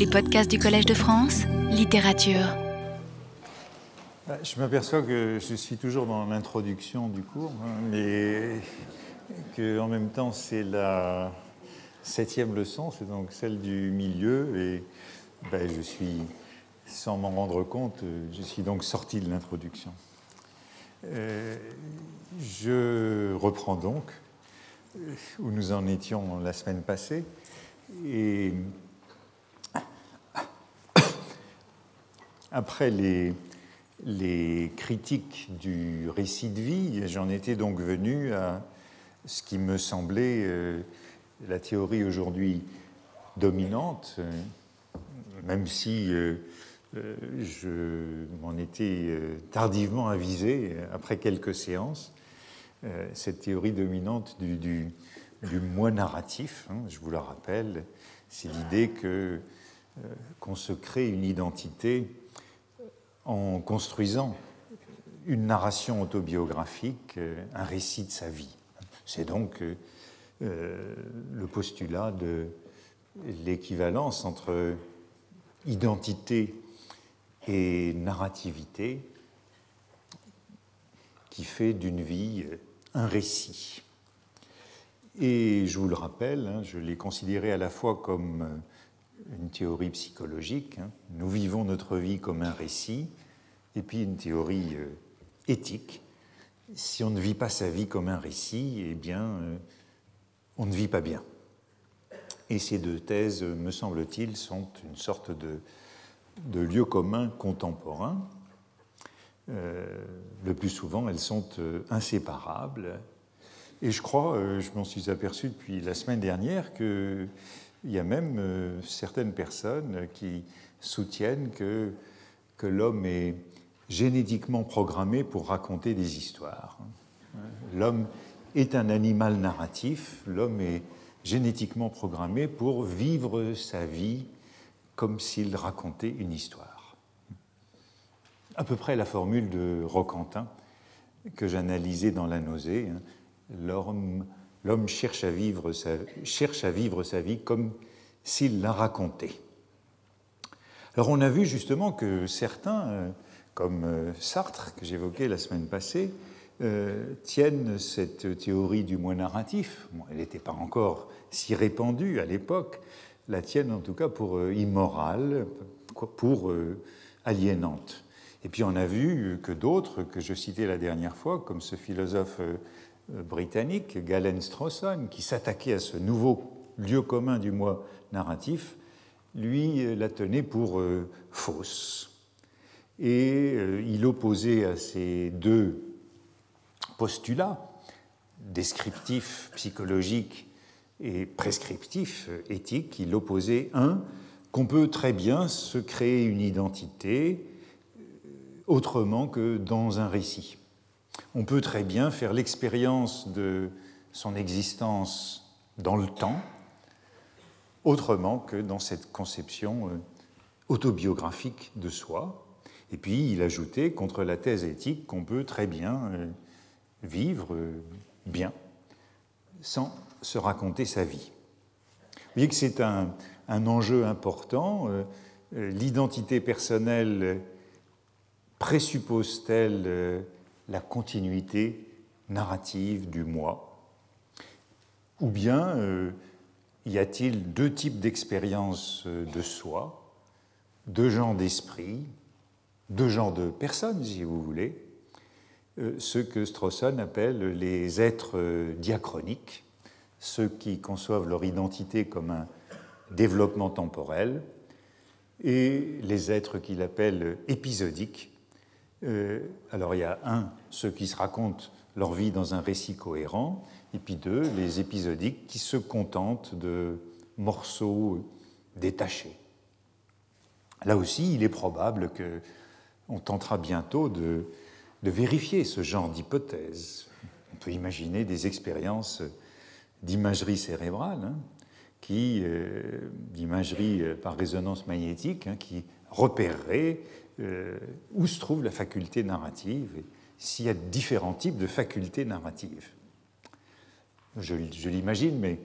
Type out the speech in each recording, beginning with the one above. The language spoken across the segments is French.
Les podcasts du Collège de France, littérature. Bah, je m'aperçois que je suis toujours dans l'introduction du cours, hein, mais qu'en même temps c'est la septième leçon, c'est donc celle du milieu, et ben, je suis, sans m'en rendre compte, je suis donc sorti de l'introduction. Euh, je reprends donc où nous en étions la semaine passée, et après les, critiques du récit de vie, j'en étais donc venu à ce qui me semblait euh, la théorie aujourd'hui dominante, euh, même si euh, je m'en étais tardivement avisé après quelques séances, cette théorie dominante du, moi narratif, hein, je vous le rappelle, c'est l'idée que qu'on se crée une identité en construisant une narration autobiographique, un récit de sa vie. C'est donc euh, le postulat de l'équivalence entre identité et narrativité qui fait d'une vie un récit. Et je vous le rappelle, hein, je l'ai considéré à la fois comme une théorie psychologique, hein. nous vivons notre vie comme un récit, et puis une théorie euh, éthique, si on ne vit pas sa vie comme un récit, eh bien, euh, on ne vit pas bien. Et ces deux thèses, me semble-t-il, sont une sorte de, de lieu commun contemporain. Euh, le plus souvent, elles sont euh, inséparables. Et je crois, je m'en suis aperçu depuis la semaine dernière, qu'il y a même certaines personnes qui soutiennent que, que l'homme est génétiquement programmé pour raconter des histoires. L'homme est un animal narratif, l'homme est génétiquement programmé pour vivre sa vie comme s'il racontait une histoire. À peu près la formule de Roquentin que j'analysais dans La nausée. Hein. L'homme cherche, à vivre sa, cherche à vivre sa vie comme s'il la racontait. Alors on a vu justement que certains euh, comme euh, Sartre, que j'évoquais la semaine passée, euh, tiennent cette théorie du moi narratif. elle n'était pas encore si répandue à l'époque, la tiennent en tout cas pour immorale, pour aliénante. Et puis on a vu que d'autres, que je citais la dernière fois, comme ce philosophe britannique, Galen Strawson, qui s'attaquait à ce nouveau lieu commun du moi narratif, lui la tenait pour fausse et euh, il opposait à ces deux postulats, descriptifs psychologiques et prescriptifs éthiques, il opposait un, qu'on peut très bien se créer une identité euh, autrement que dans un récit. On peut très bien faire l'expérience de son existence dans le temps, autrement que dans cette conception euh, autobiographique de soi. Et puis il ajoutait contre la thèse éthique qu'on peut très bien euh, vivre euh, bien sans se raconter sa vie. Vous voyez que c'est un, enjeu important. L'identité personnelle présuppose-t-elle la continuité narrative du moi Ou bien y a-t-il deux types d'expériences de soi, deux genres d'esprit, deux genres de personnes, si vous voulez, euh, ceux que Strawson appelle les êtres euh, diachroniques, ceux qui conçoivent leur identité comme un développement temporel, et les êtres qu'il appelle épisodiques. Euh, alors il y a un, ceux qui se racontent leur vie dans un récit cohérent, et puis deux, les épisodiques qui se contentent de morceaux détachés. Là aussi, il est probable que on tentera bientôt de, vérifier ce genre d'hypothèse. On peut imaginer des expériences d'imagerie cérébrale, hein, qui, euh, d'imagerie euh, par résonance magnétique, hein, qui repérerait euh, où se trouve la faculté narrative s'il y a différents types de facultés narratives. Je, l'imagine, mais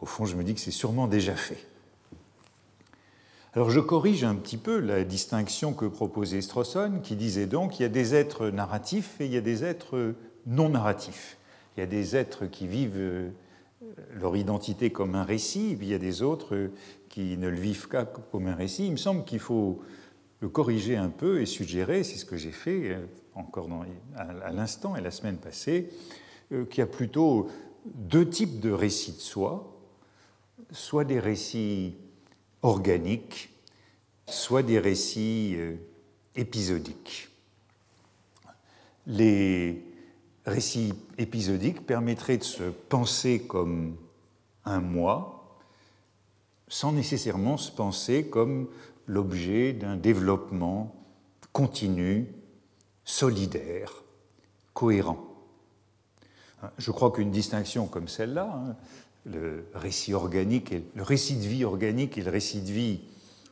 au fond, je me dis que c'est sûrement déjà fait. Alors je corrige un petit peu la distinction que proposait Strawson, qui disait donc qu'il y a des êtres narratifs et il y a des êtres non narratifs. Il y a des êtres qui vivent euh, leur identité comme un récit, et puis il y a des autres qui ne le vivent qu'à comme un récit. Il me semble qu'il faut le corriger un peu et suggérer, c'est ce que j'ai fait euh, encore à l'instant et la semaine passée, euh, qu'il y a plutôt deux types de récits de soi, soit des récits organiques, soit des récits euh, épisodiques. Les récits épisodiques permettraient de se penser comme un moi, sans nécessairement se penser comme l'objet d'un développement continu, solidaire, cohérent. Je crois qu'une distinction comme celle-là, hein, le récit organique, et, le récit de vie organique et le récit de vie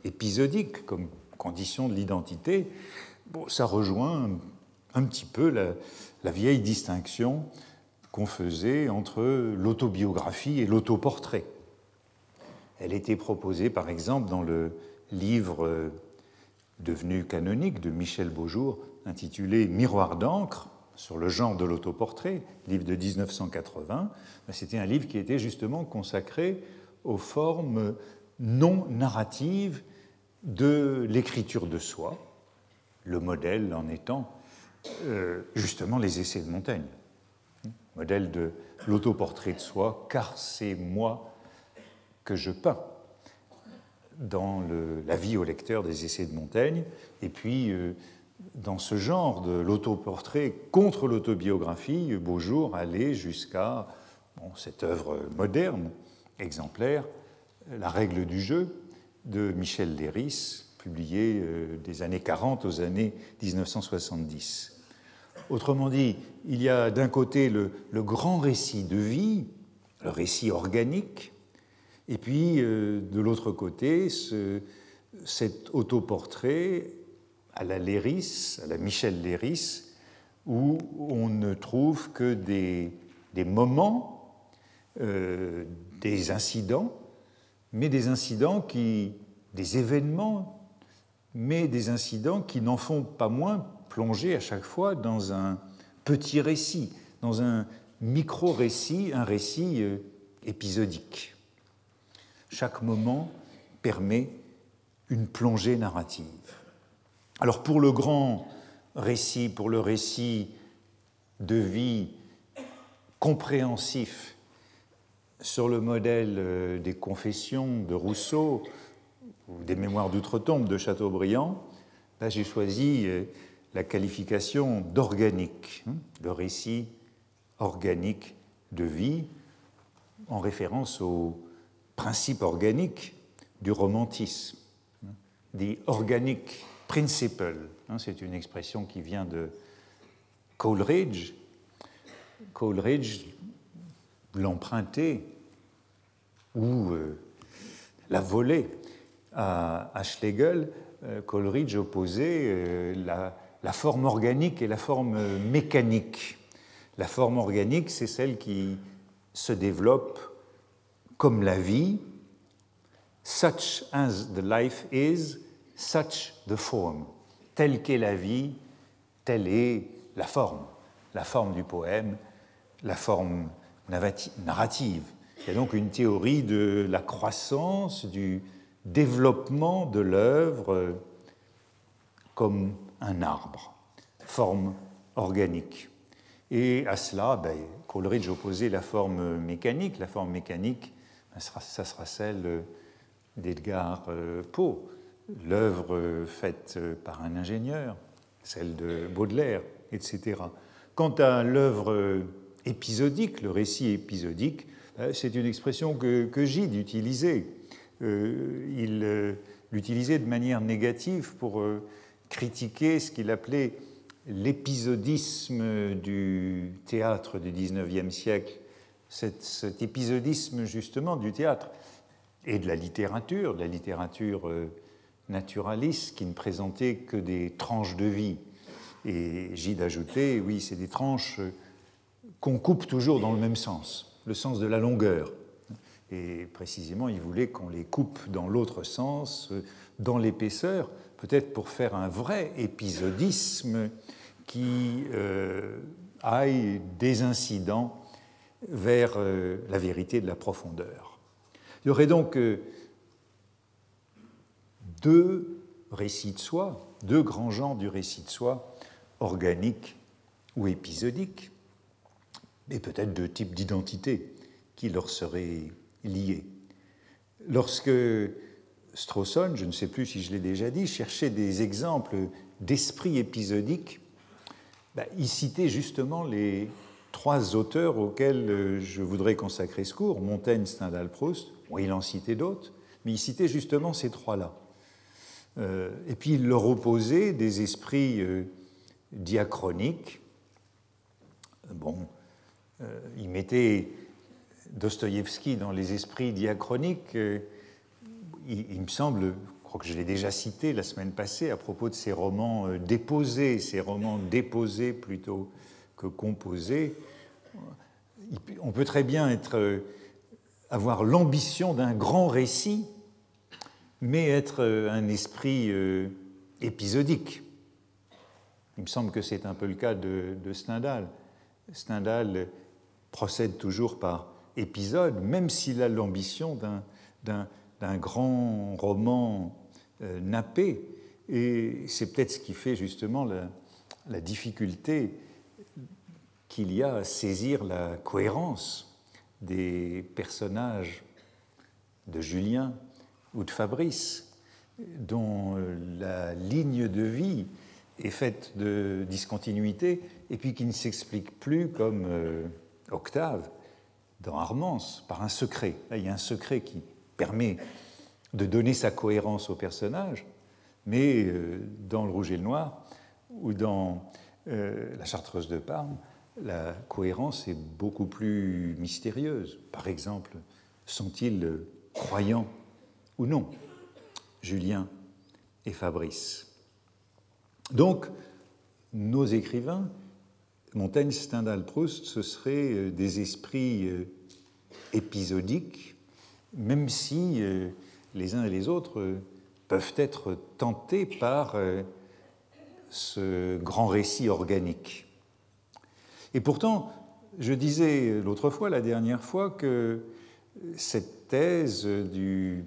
épisodique comme condition de l'identité, ça rejoint un petit peu la vieille distinction qu'on faisait entre l'autobiographie et l'autoportrait. Elle était proposée par exemple dans le livre euh, devenu canonique de Michel Beaujour, intitulé Miroir d'encre, sur le genre de l'autoportrait, livre de 1980. Ben, c'était un livre qui était justement consacré aux formes non narratives de l'écriture de soi, le modèle en étant euh, justement les essais de Montaigne, modèle de l'autoportrait de soi, car c'est moi que je peins dans la vie au lecteur des essais de Montaigne, et puis euh, dans ce genre de l'autoportrait contre l'autobiographie, Beaujour allait jusqu'à cette œuvre moderne, exemplaire, La règle du jeu de Michel Léris, publié euh, des années 40 aux années 1970. Autrement dit, il y a d'un côté le, grand récit de vie, le récit organique, et puis, euh, de l'autre côté, cet autoportrait à la Léris, à la Michel Léris, où on ne trouve que des, moments, euh, des incidents, mais des incidents qui, des événements, mais des incidents qui n'en font pas moins plonger à chaque fois dans un petit récit, dans un micro-récit, un récit euh, épisodique. Chaque moment permet une plongée narrative. Alors pour le grand récit, pour le récit de vie compréhensif sur le modèle euh, des confessions de Rousseau ou des mémoires d'outre-tombe de Chateaubriand, là j'ai choisi euh, la qualification d'organique, hein, le récit organique de vie, en référence au principe organique du romantisme. The organic principle, hein, c'est une expression qui vient de Coleridge. Coleridge l'empruntait ou euh, la volait à, Schlegel. Euh, Coleridge opposait euh, la, forme organique et la forme mécanique. La forme organique, c'est celle qui se développe comme la vie, such as the life is, such the form. Telle qu'est la vie, telle est la forme, la forme du poème, la forme narrative. Il y a donc une théorie de la croissance, du développement de l'œuvre comme un arbre, forme organique. Et à cela, ben, Coleridge opposait la forme mécanique. La forme mécanique, ça sera celle d'Edgar euh, Poe, l'œuvre euh, faite euh, par un ingénieur, celle de Baudelaire, etc. Quant à l'œuvre épisodique, le récit épisodique, c'est une expression que, que Gide utilisait. il l'utilisait de manière négative pour critiquer ce qu'il appelait l'épisodisme du théâtre du XIXe siècle cet, épisodisme justement du théâtre et de la littérature, de la littérature euh, naturaliste qui ne présentait que des tranches de vie. Et Gide ajoutait, oui, c'est des tranches euh, qu'on coupe toujours dans le même sens, le sens de la longueur. Et précisément, il voulait qu'on les coupe dans l'autre sens, dans l'épaisseur, peut-être pour faire un vrai épisodisme qui euh, aille des incidents vers euh, la vérité de la profondeur. Il y aurait donc euh, deux récits de soi, deux grands genres du récit de soi, organique ou épisodique, et peut-être deux types d'identité qui leur seraient liés. Lorsque Strawson, je ne sais plus si je l'ai déjà dit, cherchait des exemples d'esprit épisodique, ben, il citait justement les trois auteurs auxquels je voudrais consacrer ce cours, Montaigne, Stendhal, Proust. il en citait d'autres, mais il citait justement ces trois-là. Euh, et puis il leur opposait des esprits euh, diachroniques. Bon, euh, il mettait Dostoïevski dans les esprits diachroniques. Il, me semble, je crois que je l'ai déjà cité la semaine passée à propos de ses romans déposés, ces romans déposés plutôt que composés. On peut très bien être, avoir l'ambition d'un grand récit mais être euh, un esprit euh, épisodique. Il me semble que c'est un peu le cas de, Stendhal. Stendhal procède toujours par épisode, même s'il a l'ambition d'un grand roman euh, nappé. Et c'est peut-être ce qui fait justement la difficulté qu'il y a à saisir la cohérence des personnages de Julien ou de Fabrice, dont euh, la ligne de vie est faite de discontinuité et puis qui ne s'explique plus comme euh, Octave dans Armance par un secret. il y a un secret qui permet de donner sa cohérence au personnage, mais euh, dans Le Rouge et le Noir ou dans La Chartreuse de Parme, la cohérence est beaucoup plus mystérieuse. Par exemple, sont-ils croyants ou non, Julien et Fabrice? Donc, nos écrivains, Montaigne, Stendhal, Proust, ce seraient euh, des esprits euh, épisodiques, même si euh, les uns et les autres peuvent être tentés par ce grand récit organique. Et pourtant, je disais l'autre fois, la dernière fois, que cette thèse du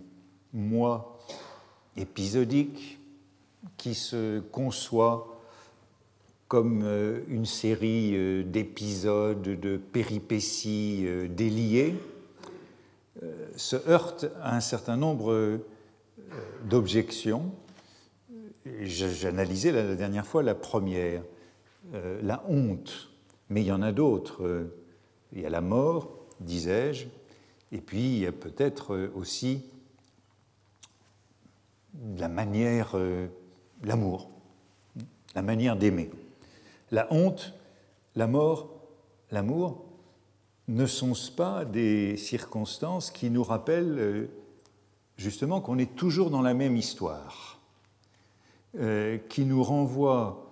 moi épisodique qui se conçoit comme euh, une série euh, d'épisodes, de péripéties euh, déliées, se heurte à un certain nombre d'objections. J'analysais la dernière fois la première, la honte, mais il y en a d'autres. Il y a la mort, disais-je, et puis il y a peut-être aussi la manière, euh, l'amour, la manière d'aimer. La honte, la mort, l'amour ne sont-ce pas des circonstances qui nous rappellent euh, justement qu'on est toujours dans la même histoire, euh, qui nous renvoient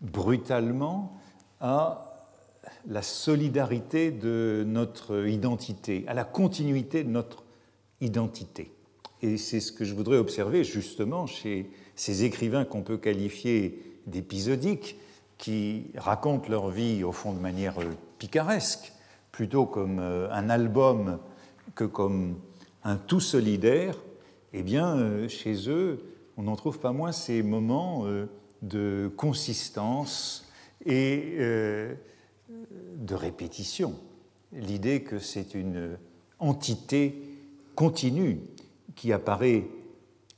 brutalement à la solidarité de notre identité, à la continuité de notre identité. Et c'est ce que je voudrais observer justement chez ces écrivains qu'on peut qualifier d'épisodiques, qui racontent leur vie au fond de manière euh, picaresque, plutôt comme euh, un album que comme un tout solidaire, eh bien, euh, chez eux, on n'en trouve pas moins ces moments de consistance et de répétition. L'idée que c'est une entité continue qui apparaît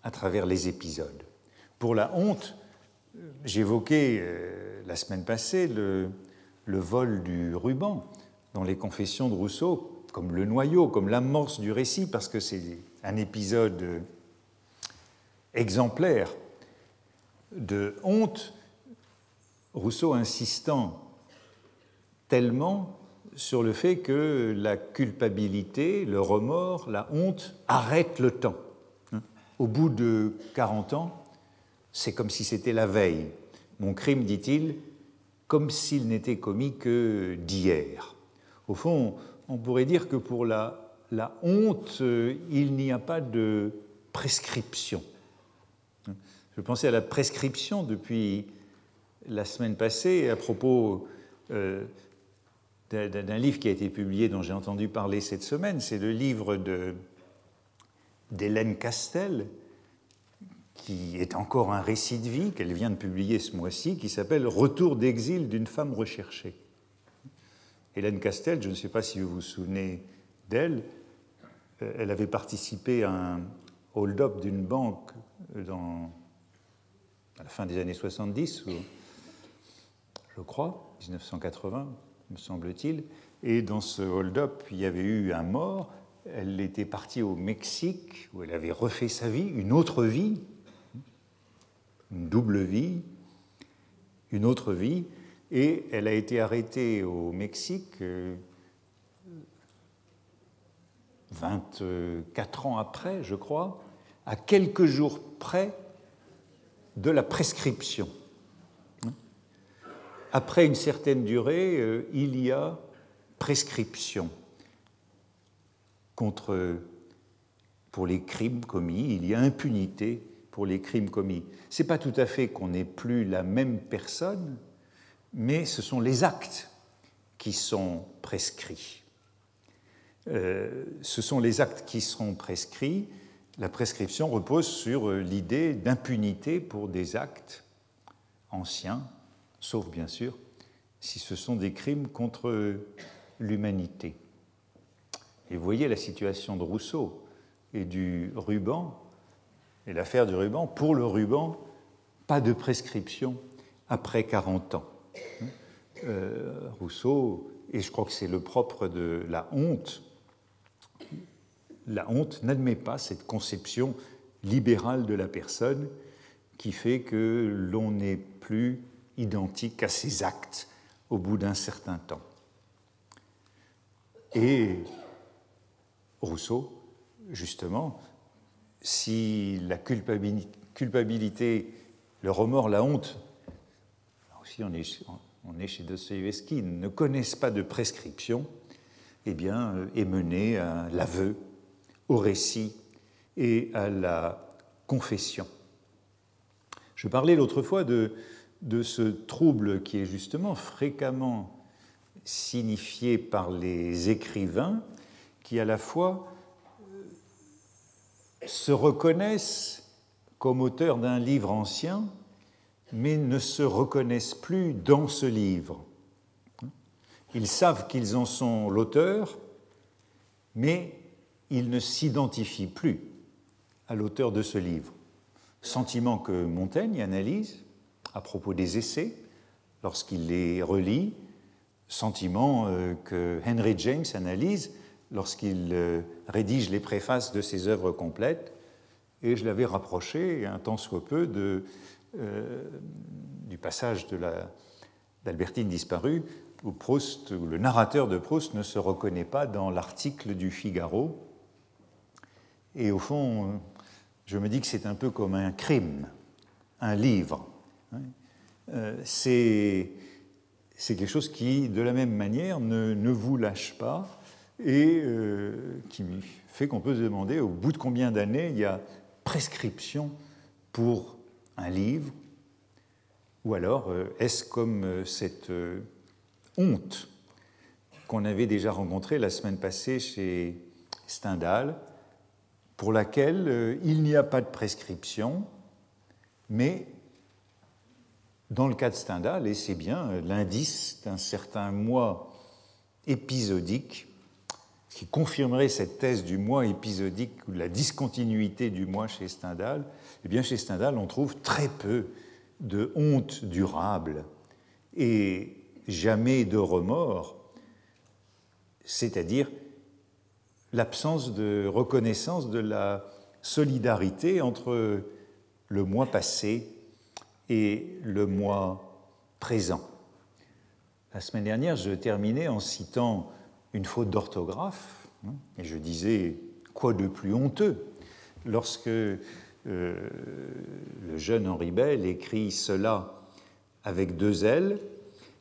à travers les épisodes. Pour la honte, j'évoquais euh, la semaine passée le, vol du ruban dans les confessions de Rousseau, comme le noyau, comme l'amorce du récit, parce que c'est un épisode exemplaire de honte, Rousseau insistant tellement sur le fait que la culpabilité, le remords, la honte arrêtent le temps. Au bout de 40 ans, c'est comme si c'était la veille. Mon crime, dit-il, comme s'il n'était commis que d'hier. Au fond, on pourrait dire que pour la, honte, euh, il n'y a pas de prescription. Je pensais à la prescription depuis la semaine passée à propos euh, d'un livre qui a été publié dont j'ai entendu parler cette semaine. C'est le livre d'Hélène Castel, qui est encore un récit de vie qu'elle vient de publier ce mois-ci, qui s'appelle Retour d'exil d'une femme recherchée. Hélène Castel, je ne sais pas si vous vous souvenez d'elle, euh, elle avait participé à un hold-up d'une banque dans, à la fin des années 70, je crois, 1980, me semble-t-il. Et dans ce hold-up, il y avait eu un mort. Elle était partie au Mexique, où elle avait refait sa vie, une autre vie, une double vie, une autre vie. Et elle a été arrêtée au Mexique euh, 24 ans après, je crois, à quelques jours près de la prescription. Après une certaine durée, euh, il y a prescription pour les crimes commis, il y a impunité pour les crimes commis. Ce n'est pas tout à fait qu'on n'est plus la même personne, mais ce sont les actes qui sont prescrits. Euh, ce sont les actes qui seront prescrits. La prescription repose sur euh, l'idée d'impunité pour des actes anciens, sauf bien sûr si ce sont des crimes contre l'humanité. Et vous voyez la situation de Rousseau et du ruban, et l'affaire du ruban. Pour le ruban, pas de prescription après 40 ans. Euh, Rousseau, et je crois que c'est le propre de la honte, la honte n'admet pas cette conception libérale de la personne qui fait que l'on n'est plus identique à ses actes au bout d'un certain temps. Et Rousseau, justement, si la culpabilité, le remords, la honte, aussi on est, on est chez Dostoevsky, ne connaissent pas de prescription, eh bien, euh, est mené à l'aveu, au récit et à la confession. Je parlais l'autre fois de, de ce trouble qui est justement fréquemment signifié par les écrivains qui à la fois euh, se reconnaissent comme auteurs d'un livre ancien, mais ne se reconnaissent plus dans ce livre. Ils savent qu'ils en sont l'auteur, mais ils ne s'identifient plus à l'auteur de ce livre. Sentiment que Montaigne analyse à propos des essais lorsqu'il les relit, sentiment euh, que Henry James analyse lorsqu'il euh, rédige les préfaces de ses œuvres complètes, et je l'avais rapproché un tant soit peu euh, du passage d'Albertine disparue où, Proust, où le narrateur de Proust ne se reconnaît pas dans l'article du Figaro. Et au fond, je me dis que c'est un peu comme un crime, un livre. Euh, c'est quelque chose qui, de la même manière, ne, vous lâche pas et euh, qui fait qu'on peut se demander au bout de combien d'années il y a prescription pour un livre, ou alors euh, est-ce comme cette honte qu'on avait déjà rencontrée la semaine passée chez Stendhal, pour laquelle il n'y a pas de prescription, mais dans le cas de Stendhal, et c'est bien euh, l'indice d'un certain moi épisodique, qui confirmerait cette thèse du moi épisodique ou de la discontinuité du moi chez Stendhal, eh bien chez Stendhal, on trouve très peu de honte durable et jamais de remords, c'est-à-dire l'absence de reconnaissance de la solidarité entre le mois passé et le mois présent. La semaine dernière, je terminais en citant une faute d'orthographe, hein, et je disais quoi de plus honteux lorsque euh, le jeune Henri Bell écrit cela avec deux L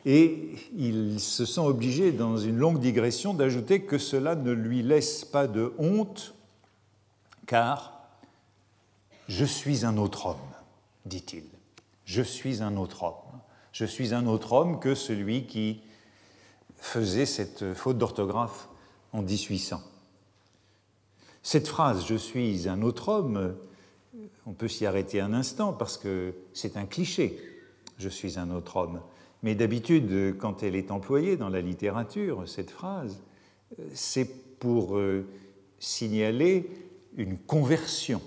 et il se sent obligé, dans une longue digression, d'ajouter que cela ne lui laisse pas de honte, car je suis un autre homme, dit-il. Je suis un autre homme. Je suis un autre homme que celui qui faisait cette faute d'orthographe en 1800. Cette phrase Je suis un autre homme, on peut s'y arrêter un instant parce que c'est un cliché. Je suis un autre homme. Mais d'habitude, quand elle est employée dans la littérature, cette phrase, c'est pour euh, signaler une conversion,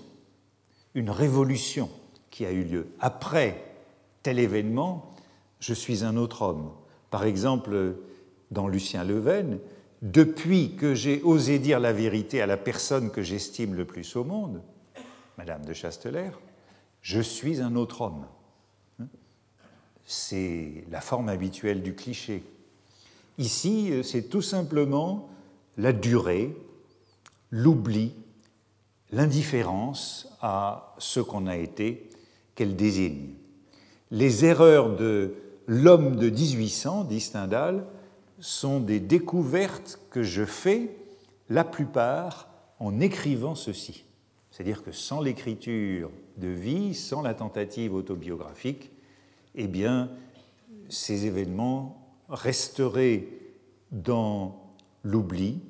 une révolution qui a eu lieu. Après tel événement, je suis un autre homme. Par exemple, dans Lucien Leven, depuis que j'ai osé dire la vérité à la personne que j'estime le plus au monde, Madame de Chastelaire, je suis un autre homme c'est la forme habituelle du cliché. Ici, c'est tout simplement la durée, l'oubli, l'indifférence à ce qu'on a été qu'elle désigne. Les erreurs de l'homme de 1800, dit Stendhal, sont des découvertes que je fais, la plupart, en écrivant ceci. C'est-à-dire que sans l'écriture de vie, sans la tentative autobiographique, eh bien, ces événements resteraient dans l'oubli.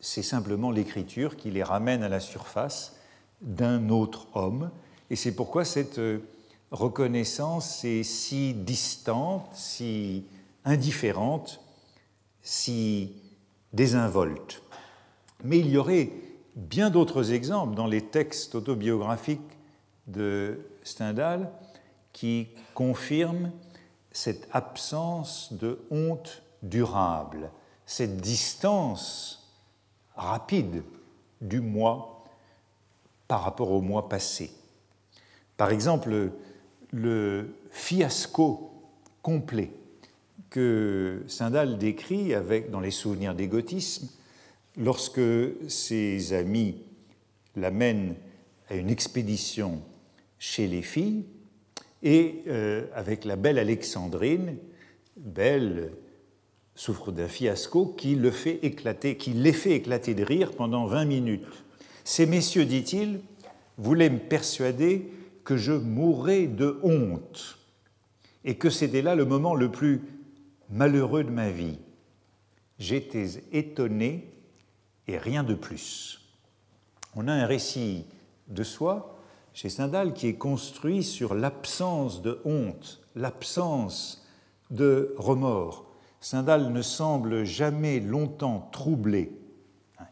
C'est simplement l'écriture qui les ramène à la surface d'un autre homme. Et c'est pourquoi cette reconnaissance est si distante, si indifférente, si désinvolte. Mais il y aurait bien d'autres exemples dans les textes autobiographiques de Stendhal qui confirme cette absence de honte durable, cette distance rapide du moi par rapport au moi passé. Par exemple, le fiasco complet que Stendhal décrit avec, dans les souvenirs d'égotisme lorsque ses amis l'amènent à une expédition chez les filles et euh, avec la belle Alexandrine, Belle souffre d'un fiasco qui, le fait éclater, qui les fait éclater de rire pendant 20 minutes. Ces messieurs, dit-il, voulaient me persuader que je mourrais de honte et que c'était là le moment le plus malheureux de ma vie. J'étais étonné et rien de plus. On a un récit de soi chez Stendhal qui est construit sur l'absence de honte, l'absence de remords. Stendhal ne semble jamais longtemps troublé,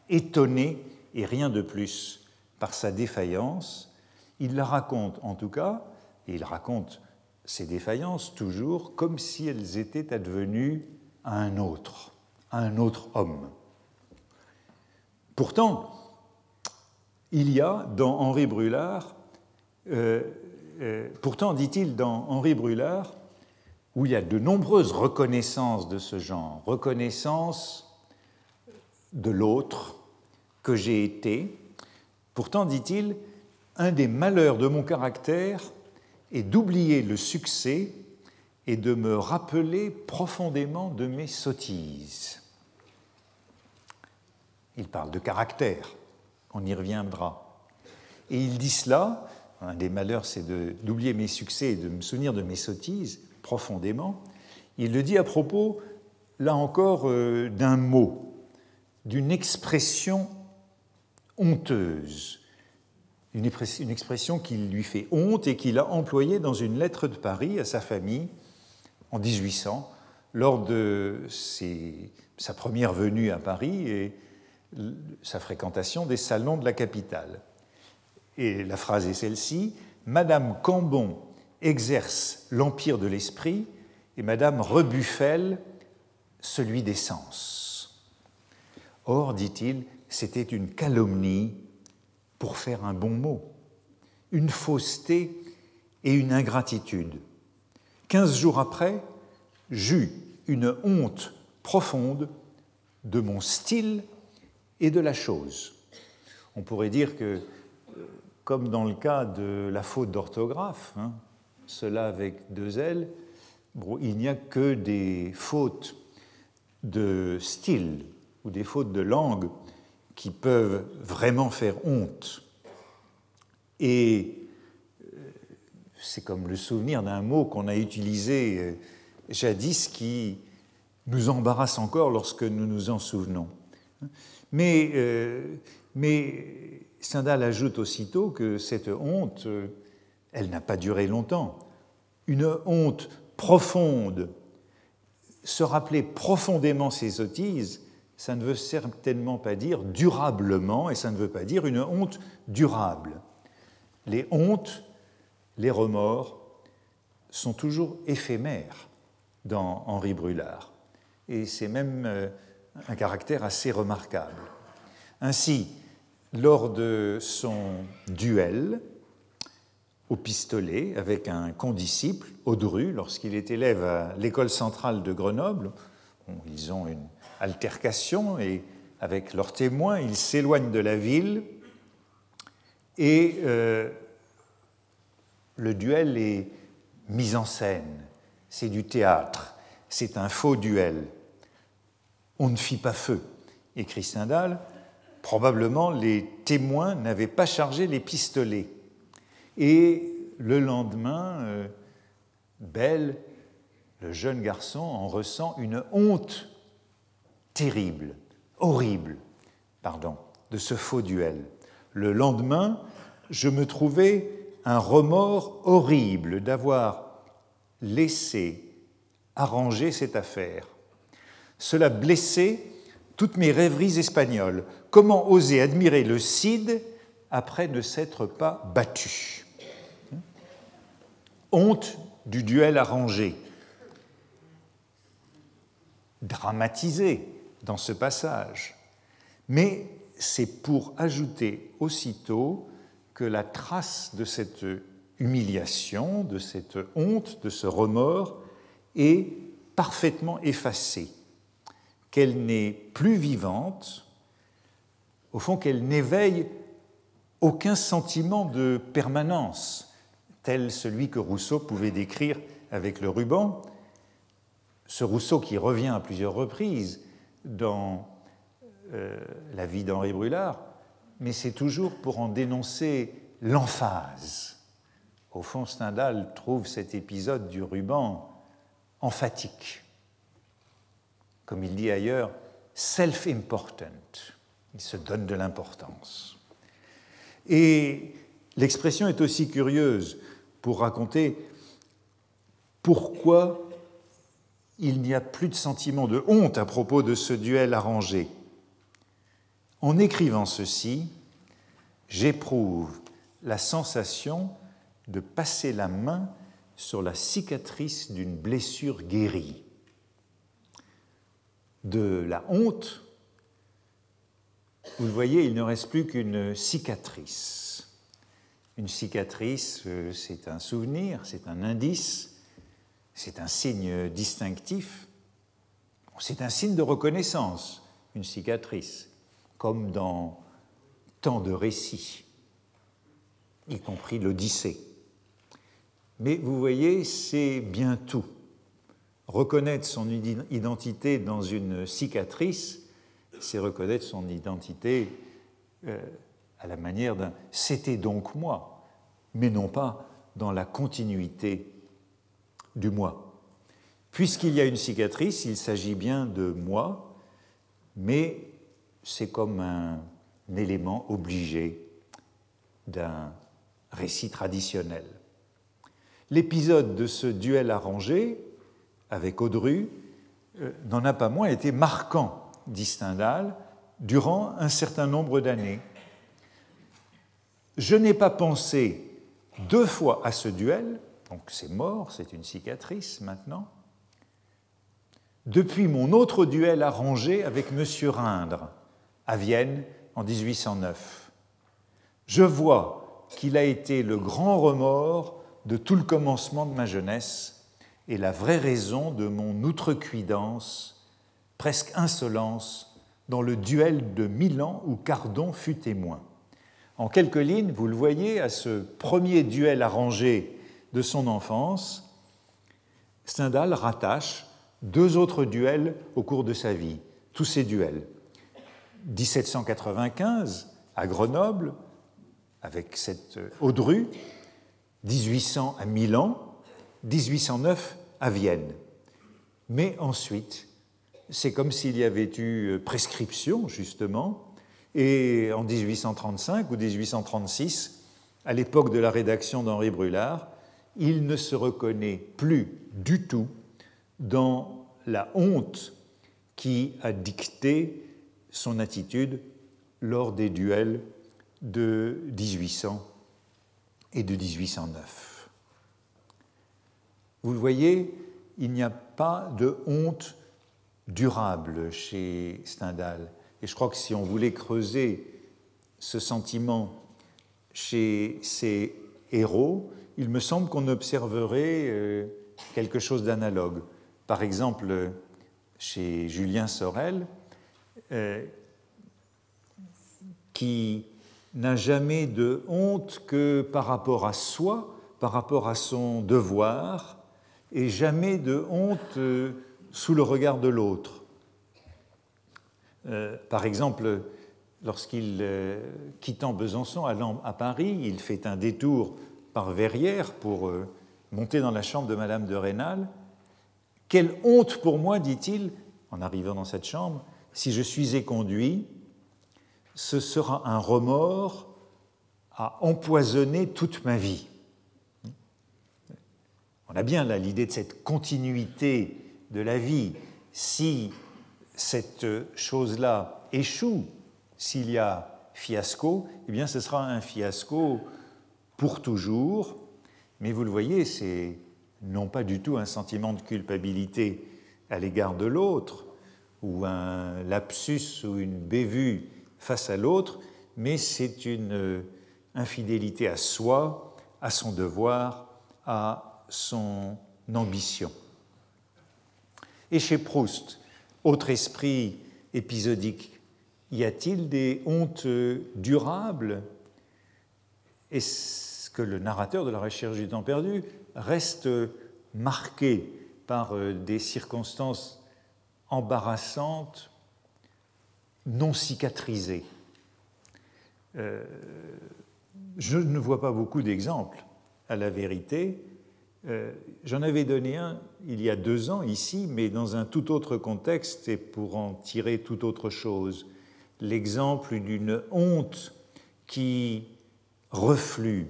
étonné et rien de plus par sa défaillance. Il la raconte en tout cas, et il raconte ses défaillances toujours comme si elles étaient advenues à un autre, à un autre homme. Pourtant, il y a dans Henri Brulard euh, euh, pourtant, dit-il dans Henri Brulard, où il y a de nombreuses reconnaissances de ce genre, reconnaissance de l'autre que j'ai été, pourtant, dit-il, un des malheurs de mon caractère est d'oublier le succès et de me rappeler profondément de mes sottises. Il parle de caractère, on y reviendra. Et il dit cela un des malheurs, c'est d'oublier mes succès et de me souvenir de mes sottises profondément. Il le dit à propos, là encore, euh, d'un mot, d'une expression honteuse, une expression qui lui fait honte et qu'il a employée dans une lettre de Paris à sa famille en 1800, lors de sa première venue à Paris et sa fréquentation des salons de la capitale. Et la phrase est celle-ci Madame Cambon exerce l'empire de l'esprit et Madame Rebuffel celui des sens. Or, dit-il, c'était une calomnie pour faire un bon mot, une fausseté et une ingratitude. Quinze jours après, j'eus une honte profonde de mon style et de la chose. On pourrait dire que comme dans le cas de la faute d'orthographe, hein, cela avec deux L, il n'y a que des fautes de style ou des fautes de langue qui peuvent vraiment faire honte. Et euh, c'est comme le souvenir d'un mot qu'on a utilisé euh, jadis qui nous embarrasse encore lorsque nous nous en souvenons. Mais, euh, mais ajoute aussitôt que cette honte, elle n'a pas duré longtemps. Une honte profonde, se rappeler profondément ses sottises, ça ne veut certainement pas dire durablement, et ça ne veut pas dire une honte durable. Les hontes, les remords sont toujours éphémères dans Henri Brulard, et c'est même euh, un caractère assez remarquable. Ainsi, lors de son duel au pistolet avec un condisciple, Audru, lorsqu'il est élève à l'école centrale de Grenoble, ils ont une altercation et avec leurs témoins, ils s'éloignent de la ville et euh, le duel est mis en scène, c'est du théâtre, c'est un faux duel. On ne fit pas feu, écrit Stendhal. Probablement les témoins n'avaient pas chargé les pistolets. Et le lendemain, euh, Belle, le jeune garçon, en ressent une honte terrible, horrible, pardon, de ce faux duel. Le lendemain, je me trouvais un remords horrible d'avoir laissé arranger cette affaire. Cela blessait toutes mes rêveries espagnoles. Comment oser admirer le Cid après ne s'être pas battu? Honte du duel arrangé, dramatisé dans ce passage. Mais c'est pour ajouter aussitôt que la trace de cette humiliation, de cette honte, de ce remords est parfaitement effacée, qu'elle n'est plus vivante, au fond qu'elle n'éveille aucun sentiment de permanence, tel celui que Rousseau pouvait décrire avec le ruban, ce Rousseau qui revient à plusieurs reprises dans euh, la vie d'Henri Brulard, mais c'est toujours pour en dénoncer l'emphase. Au fond, Stendhal trouve cet épisode du ruban emphatique. Comme il dit ailleurs, self-important. Il se donne de l'importance. Et l'expression est aussi curieuse pour raconter pourquoi il n'y a plus de sentiment de honte à propos de ce duel arrangé. En écrivant ceci, j'éprouve la sensation de passer la main sur la cicatrice d'une blessure guérie. De la honte, vous le voyez, il ne reste plus qu'une cicatrice. Une cicatrice, euh, c'est un souvenir, c'est un indice, c'est un signe distinctif, c'est un signe de reconnaissance, une cicatrice, comme dans tant de récits, y compris l'Odyssée. Mais vous voyez, c'est bien tout. Reconnaître son identité dans une cicatrice, c'est reconnaître son identité euh, à la manière d'un c'était donc moi, mais non pas dans la continuité du moi. Puisqu'il y a une cicatrice, il s'agit bien de moi, mais c'est comme un, élément obligé d'un récit traditionnel. L'épisode de ce duel arrangé avec Audru euh, n'en a pas moins été marquant, dit Stendhal, durant un certain nombre d'années je n'ai pas pensé deux fois à ce duel, donc c'est mort, c'est une cicatrice maintenant, depuis mon autre duel arrangé avec M. Rindre à Vienne en 1809. Je vois qu'il a été le grand remords de tout le commencement de ma jeunesse et la vraie raison de mon outrecuidance, presque insolence, dans le duel de Milan où Cardon fut témoin. En quelques lignes, vous le voyez, à ce premier duel arrangé de son enfance, Stendhal rattache deux autres duels au cours de sa vie, tous ces duels. 1795 à Grenoble, avec cette Audru, 1800 à Milan, 1809 à Vienne. Mais ensuite, c'est comme s'il y avait eu prescription, justement, et en 1835 ou 1836, à l'époque de la rédaction d'Henri Brulard, il ne se reconnaît plus du tout dans la honte qui a dicté son attitude lors des duels de 1800 et de 1809. Vous le voyez, il n'y a pas de honte durable chez Stendhal. Et je crois que si on voulait creuser ce sentiment chez ces héros, il me semble qu'on observerait euh, quelque chose d'analogue. Par exemple, chez Julien Sorel, euh, qui n'a jamais de honte que par rapport à soi, par rapport à son devoir, et jamais de honte euh, sous le regard de l'autre. par exemple, lorsqu'il, quittant Besançon, allant à Paris, il fait un détour par Verrières pour euh, monter dans la chambre de Madame de Rênal. Quelle honte pour moi, dit-il, en arrivant dans cette chambre, si je suis éconduit, ce sera un remords à empoisonner toute ma vie. On a bien là l'idée de cette continuité de la vie. Si cette chose-là échoue, s'il y a fiasco, eh bien ce sera un fiasco pour toujours, mais vous le voyez, c'est non pas du tout un sentiment de culpabilité à l'égard de l'autre, ou un lapsus ou une bévue face à l'autre, mais c'est une euh, infidélité à soi, à son devoir, à son ambition. Et chez Proust, autre esprit épisodique, y a-t-il des hontes durables? Que le narrateur de la recherche du temps perdu reste marqué par euh, des circonstances embarrassantes, non cicatrisées. Euh, je ne vois pas beaucoup d'exemples, à la vérité. Euh, j'en avais donné un il y a deux ans ici, mais dans un tout autre contexte et pour en tirer tout autre chose. L'exemple d'une honte qui reflux.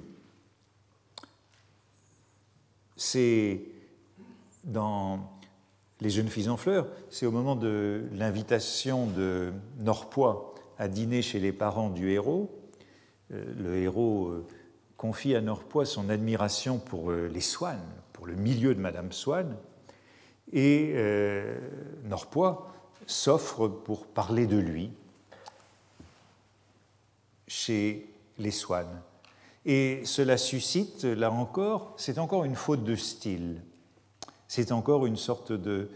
C'est dans Les jeunes filles en fleurs, c'est au moment de l'invitation de Norpois à dîner chez les parents du héros. Euh, le héros euh, confie à Norpois son admiration pour euh, les Swann, pour le milieu de Madame Swann, et Norpois s'offre pour parler de lui chez les Swann. Et cela suscite, là encore, c'est encore une faute de style. C'est encore une sorte de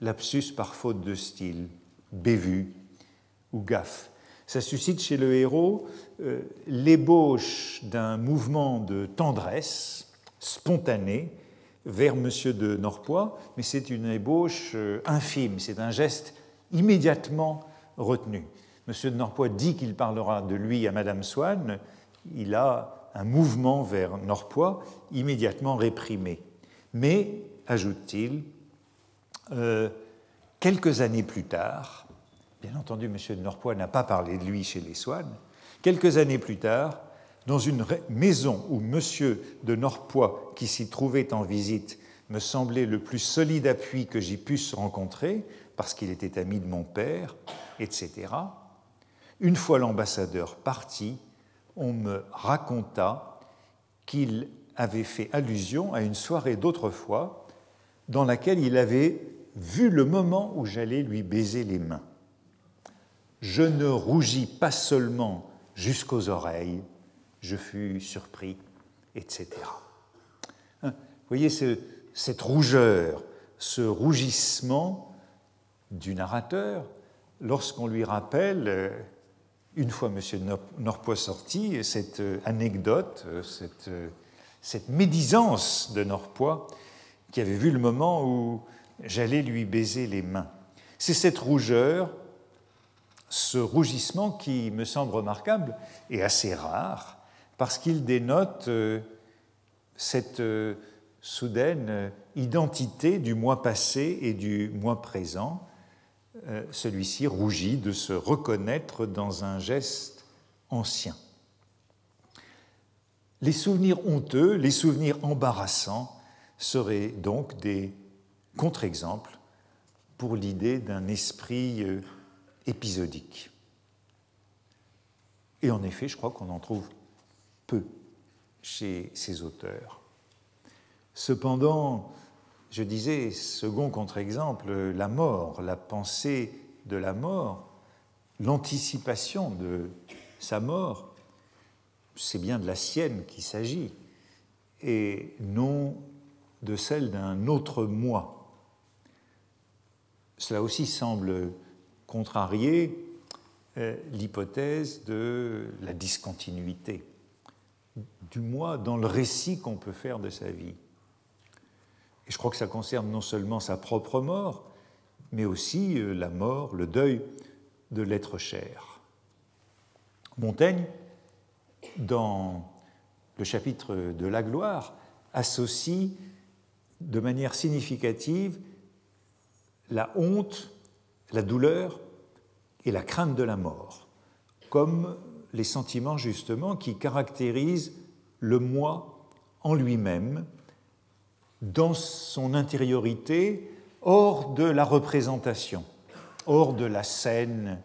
lapsus par faute de style, bévue ou gaffe. Ça suscite chez le héros euh, l'ébauche d'un mouvement de tendresse spontané vers M. de Norpois, mais c'est une ébauche euh, infime, c'est un geste immédiatement retenu. M. de Norpois dit qu'il parlera de lui à Madame Swann, il a un mouvement vers Norpois immédiatement réprimé. Mais, ajoute-t-il, euh, quelques années plus tard, bien entendu, M. de Norpois n'a pas parlé de lui chez les Swann, quelques années plus tard, dans une maison où M. de Norpois, qui s'y trouvait en visite, me semblait le plus solide appui que j'y puisse rencontrer, parce qu'il était ami de mon père, etc. Une fois l'ambassadeur parti, on me raconta qu'il avait fait allusion à une soirée d'autrefois dans laquelle il avait vu le moment où j'allais lui baiser les mains. Je ne rougis pas seulement jusqu'aux oreilles, je fus surpris, etc. Hein, vous voyez cette rougeur, ce rougissement du narrateur lorsqu'on lui rappelle euh, une fois M. Norpois sorti, cette euh, anecdote, euh, cette, euh, cette médisance de Norpois qui avait vu le moment où j'allais lui baiser les mains. C'est cette rougeur, ce rougissement qui me semble remarquable et assez rare, parce qu'il dénote cette soudaine identité du mois passé et du mois présent. Euh, celui-ci rougit de se reconnaître dans un geste ancien. Les souvenirs honteux, les souvenirs embarrassants seraient donc des contre-exemples pour l'idée d'un esprit épisodique. Et en effet, je crois qu'on en trouve peu chez ces auteurs. Cependant, je disais, second contre-exemple, la mort, la pensée de la mort, l'anticipation de sa mort, c'est bien de la sienne qu'il s'agit, et non de celle d'un autre moi. Cela aussi semble contrarier euh, l'hypothèse de la discontinuité du moi dans le récit qu'on peut faire de sa vie. Et je crois que ça concerne non seulement sa propre mort, mais aussi euh, la mort, le deuil de l'être cher. Montaigne, dans le chapitre de la gloire, associe de manière significative la honte, la douleur et la crainte de la mort, comme les sentiments justement qui caractérisent le moi en lui-même, dans son intériorité, hors de la représentation, hors de la scène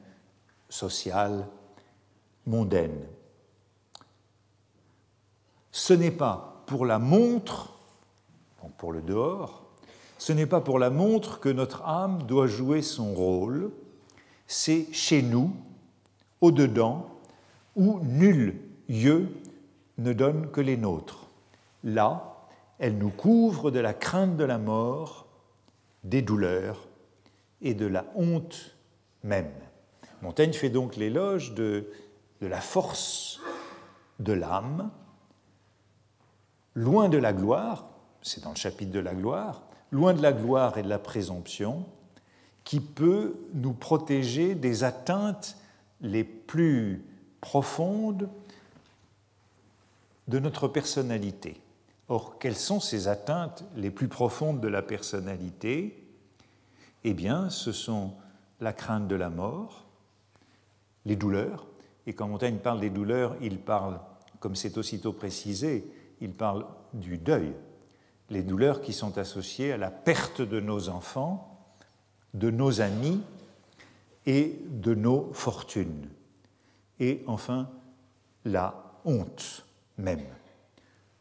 sociale mondaine. Ce n'est pas pour la montre, pour le dehors, ce n'est pas pour la montre que notre âme doit jouer son rôle, c'est chez nous, au-dedans, où nul lieu ne donne que les nôtres. Là, elle nous couvre de la crainte de la mort, des douleurs et de la honte même. Montaigne fait donc l'éloge de, la force de l'âme, loin de la gloire, c'est dans le chapitre de la gloire, loin de la gloire et de la présomption, qui peut nous protéger des atteintes les plus profondes de notre personnalité. Or, quelles sont ces atteintes les plus profondes de la personnalité? Eh bien, ce sont la crainte de la mort, les douleurs, et quand Montaigne parle des douleurs, il parle, comme c'est aussitôt précisé, il parle du deuil, les douleurs qui sont associées à la perte de nos enfants, de nos amis et de nos fortunes. Et enfin, la honte même.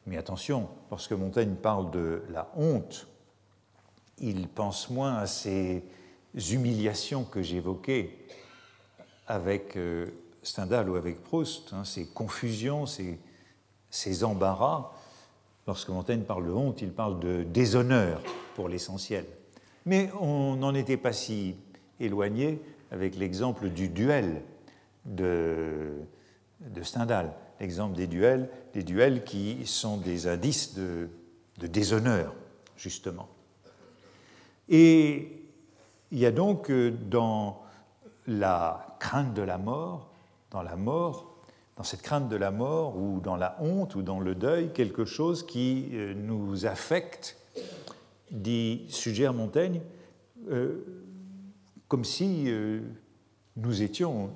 Mais attention, lorsque Montaigne parle de la honte, il pense moins à ces humiliations que j'évoquais avec euh, Stendhal ou avec Proust, hein, ces confusions, ces, ces embarras. Lorsque Montaigne parle de honte, il parle de déshonneur pour l'essentiel. Mais on n'en était pas si éloigné avec l'exemple du duel de, de Stendhal, l'exemple des duels, des duels qui sont des indices de, déshonneur, justement. Et il y a donc euh, dans la crainte de la mort, dans la mort, dans cette crainte de la mort, ou dans la honte, ou dans le deuil, quelque chose qui euh, nous affecte, dit suggère Montaigne, euh, comme si nous étions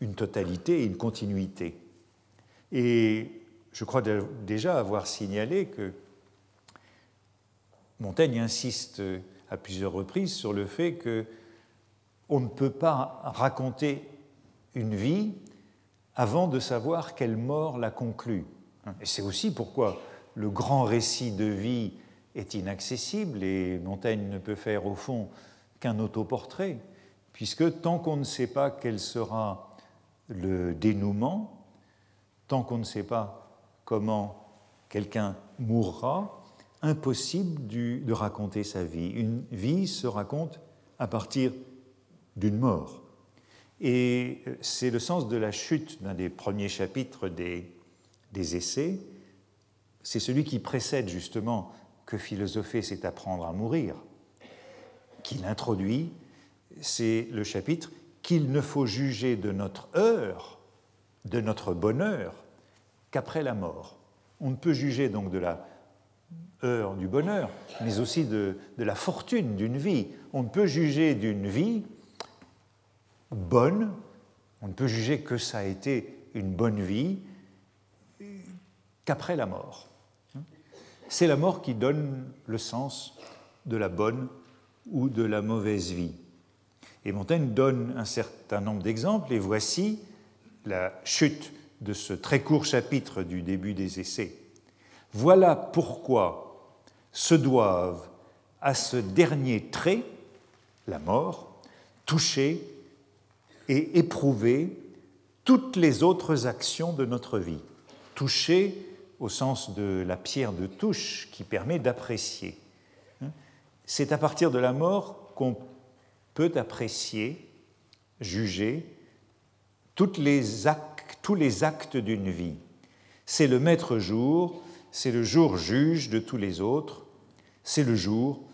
une totalité une continuité. Et je crois déjà avoir signalé que Montaigne insiste à plusieurs reprises sur le fait que on ne peut pas raconter une vie avant de savoir quelle mort la conclut. Et c'est aussi pourquoi le grand récit de vie est inaccessible et Montaigne ne peut faire au fond qu'un autoportrait, puisque tant qu'on ne sait pas quel sera le dénouement, tant qu'on ne sait pas comment quelqu'un mourra, impossible de raconter sa vie. Une vie se raconte à partir d'une mort. Et c'est le sens de la chute d'un des premiers chapitres des, des essais. C'est celui qui précède justement que philosopher, c'est apprendre à mourir, qu'il introduit, c'est le chapitre qu'il ne faut juger de notre heure, de notre bonheur, qu'après la mort. On ne peut juger donc de la heure du bonheur, mais aussi de, de la fortune d'une vie. On ne peut juger d'une vie bonne, on ne peut juger que ça a été une bonne vie qu'après la mort. C'est la mort qui donne le sens de la bonne ou de la mauvaise vie. Et Montaigne donne un certain nombre d'exemples, et voici la chute de ce très court chapitre du début des essais. Voilà pourquoi se doivent à ce dernier trait, la mort, toucher et éprouver toutes les autres actions de notre vie. Toucher au sens de la pierre de touche qui permet d'apprécier. C'est à partir de la mort qu'on peut apprécier, juger tous les actes d'une vie. C'est le maître jour, c'est le jour juge de tous les autres, c'est le jour,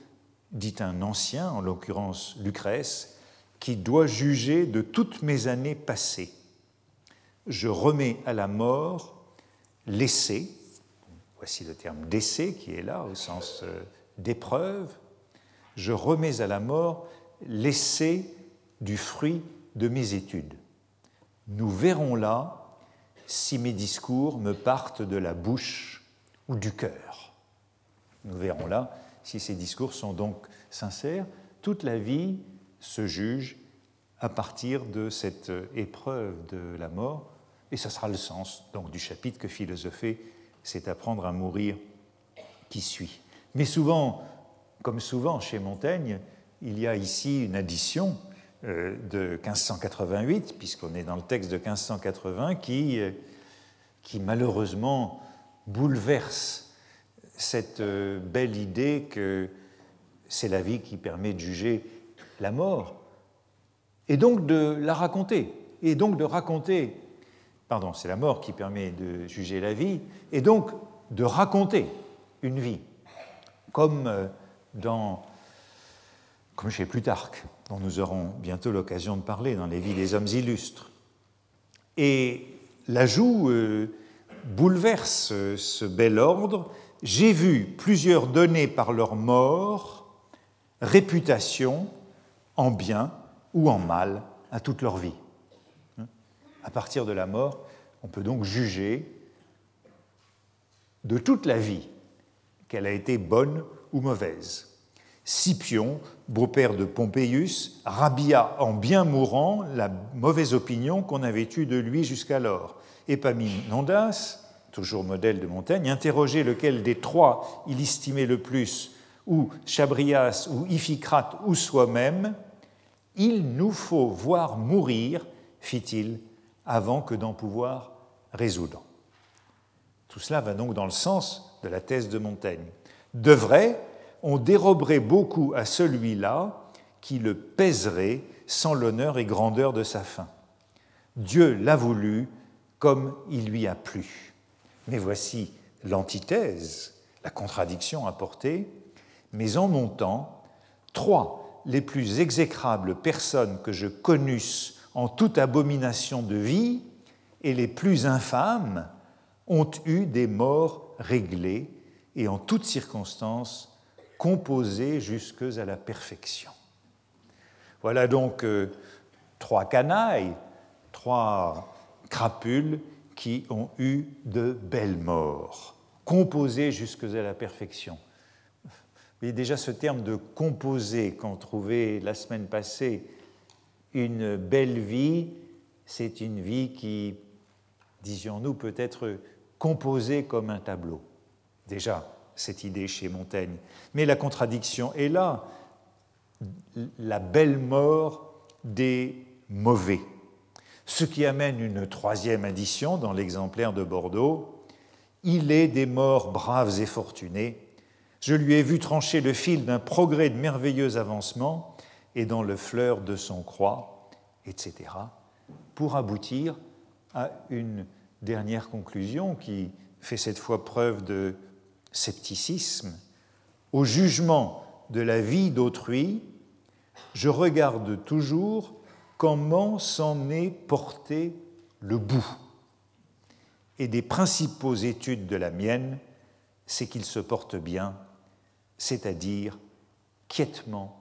dit un ancien, en l'occurrence Lucrèce, qui doit juger de toutes mes années passées. Je remets à la mort l'essai, voici le terme d'essai qui est là au sens euh, d'épreuve, je remets à la mort l'essai du fruit de mes études. Nous verrons là si mes discours me partent de la bouche ou du cœur. Nous verrons là si ces discours sont donc sincères. Toute la vie se juge à partir de cette épreuve de la mort, et ce sera le sens donc du chapitre que philosopher, c'est apprendre à mourir qui suit. Mais souvent, comme souvent chez Montaigne, il y a ici une addition de 1588, puisqu'on est dans le texte de 1580, qui, euh, qui malheureusement bouleverse cette euh, belle idée que c'est la vie qui permet de juger la mort, et donc de la raconter, et donc de raconter, pardon, c'est la mort qui permet de juger la vie, et donc de raconter une vie, comme dans comme chez Plutarque, dont nous aurons bientôt l'occasion de parler dans les vies des hommes illustres. Et l'ajout euh, bouleverse ce bel ordre. J'ai vu plusieurs donner par leur mort réputation en bien ou en mal à toute leur vie. À partir de la mort, on peut donc juger de toute la vie qu'elle a été bonne ou mauvaise. Scipion, beau-père de Pompeius, rabia en bien mourant la mauvaise opinion qu'on avait eue de lui jusqu'alors. Épaminondas, toujours modèle de Montaigne, interrogeait lequel des trois il estimait le plus, ou Chabrias, ou Iphicrate, ou soi-même, il nous faut voir mourir, fit-il, avant que d'en pouvoir résoudre. Tout cela va donc dans le sens de la thèse de Montaigne. De vrai, on déroberait beaucoup à celui-là qui le pèserait sans l'honneur et grandeur de sa fin. Dieu l'a voulu comme il lui a plu. Mais voici l'antithèse, la contradiction apportée. Mais en mon temps, trois les plus exécrables personnes que je connusse en toute abomination de vie et les plus infâmes ont eu des morts réglées et en toutes circonstances composés jusque à la perfection. Voilà donc euh, trois canailles, trois crapules qui ont eu de belles morts, composées jusque à la perfection. Voyez déjà ce terme de composer qu'on trouvait la semaine passée, une belle vie, c'est une vie qui, disions-nous, peut être composée comme un tableau. Déjà, cette idée chez Montaigne. Mais la contradiction est là, la belle mort des mauvais. Ce qui amène une troisième addition dans l'exemplaire de Bordeaux. Il est des morts braves et fortunés. Je lui ai vu trancher le fil d'un progrès de merveilleux avancement et dans le fleur de son croix, etc., pour aboutir à une dernière conclusion qui fait cette fois preuve de scepticisme, au jugement de la vie d'autrui, je regarde toujours comment s'en est porté le bout. Et des principaux études de la mienne, c'est qu'il se porte bien, c'est-à-dire quiètement